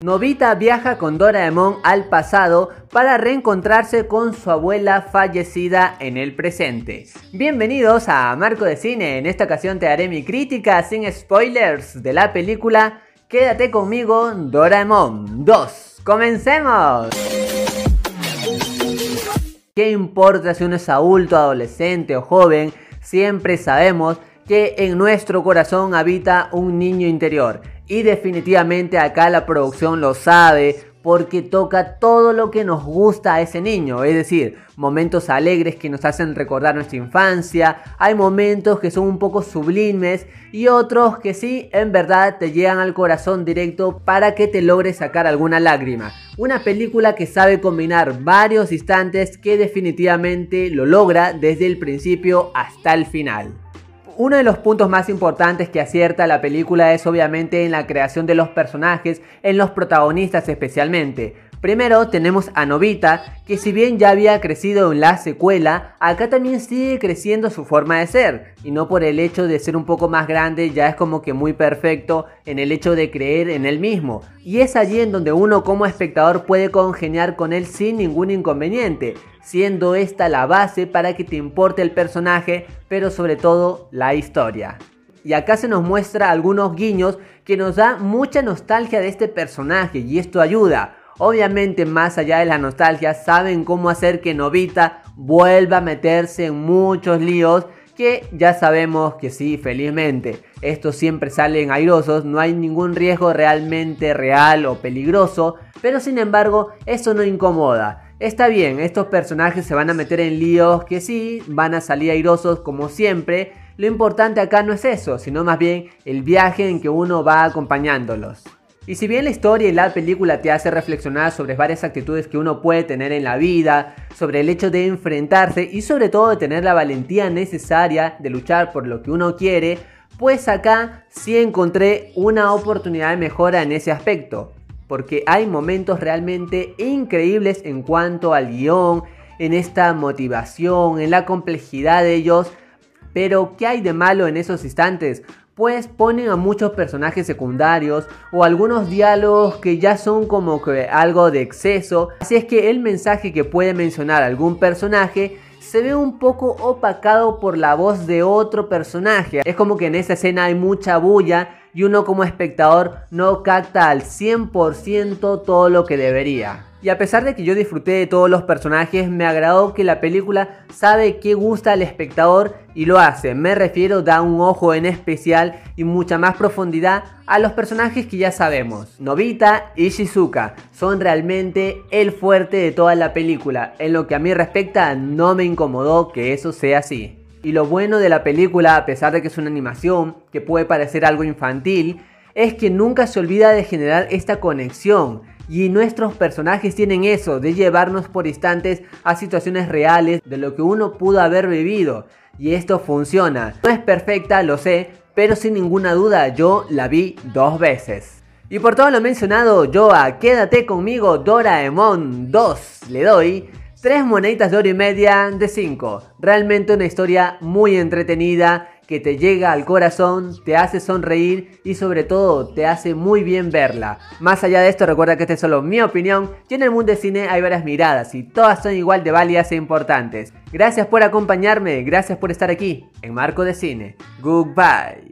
Novita viaja con Doraemon al pasado para reencontrarse con su abuela fallecida en el presente. Bienvenidos a Marco de Cine, en esta ocasión te haré mi crítica sin spoilers de la película Quédate conmigo Doraemon 2. ¡Comencemos! ¿Qué importa si uno es adulto, adolescente o joven? Siempre sabemos que en nuestro corazón habita un niño interior y definitivamente acá la producción lo sabe porque toca todo lo que nos gusta a ese niño, es decir, momentos alegres que nos hacen recordar nuestra infancia, hay momentos que son un poco sublimes y otros que sí, en verdad te llegan al corazón directo para que te logres sacar alguna lágrima. Una película que sabe combinar varios instantes que definitivamente lo logra desde el principio hasta el final. Uno de los puntos más importantes que acierta la película es obviamente en la creación de los personajes, en los protagonistas especialmente. Primero tenemos a Novita, que si bien ya había crecido en la secuela, acá también sigue creciendo su forma de ser, y no por el hecho de ser un poco más grande, ya es como que muy perfecto en el hecho de creer en él mismo. Y es allí en donde uno como espectador puede congeniar con él sin ningún inconveniente, siendo esta la base para que te importe el personaje, pero sobre todo la historia. Y acá se nos muestra algunos guiños que nos da mucha nostalgia de este personaje y esto ayuda. Obviamente más allá de la nostalgia saben cómo hacer que Novita vuelva a meterse en muchos líos que ya sabemos que sí, felizmente, estos siempre salen airosos, no hay ningún riesgo realmente real o peligroso, pero sin embargo eso no incomoda. Está bien, estos personajes se van a meter en líos que sí, van a salir airosos como siempre, lo importante acá no es eso, sino más bien el viaje en que uno va acompañándolos. Y si bien la historia y la película te hace reflexionar sobre varias actitudes que uno puede tener en la vida, sobre el hecho de enfrentarse y sobre todo de tener la valentía necesaria de luchar por lo que uno quiere, pues acá sí encontré una oportunidad de mejora en ese aspecto. Porque hay momentos realmente increíbles en cuanto al guion, en esta motivación, en la complejidad de ellos. Pero ¿qué hay de malo en esos instantes? Pues ponen a muchos personajes secundarios o algunos diálogos que ya son como que algo de exceso. Así es que el mensaje que puede mencionar algún personaje se ve un poco opacado por la voz de otro personaje. Es como que en esa escena hay mucha bulla y uno como espectador no capta al 100% todo lo que debería. Y a pesar de que yo disfruté de todos los personajes, me agradó que la película sabe qué gusta al espectador y lo hace. Me refiero, da un ojo en especial y mucha más profundidad a los personajes que ya sabemos. Nobita y Shizuka son realmente el fuerte de toda la película. En lo que a mí respecta, no me incomodó que eso sea así. Y lo bueno de la película, a pesar de que es una animación que puede parecer algo infantil, es que nunca se olvida de generar esta conexión y nuestros personajes tienen eso, de llevarnos por instantes a situaciones reales de lo que uno pudo haber vivido. Y esto funciona. No es perfecta, lo sé, pero sin ninguna duda yo la vi dos veces. Y por todo lo mencionado, yo a Quédate conmigo Doraemon 2 le doy 3 moneditas de oro y media de 5. Realmente una historia muy entretenida que te llega al corazón, te hace sonreír y sobre todo te hace muy bien verla. Más allá de esto, recuerda que esta es solo mi opinión y en el mundo del cine hay varias miradas y todas son igual de válidas e importantes. Gracias por acompañarme, gracias por estar aquí en Marco de Cine. Goodbye.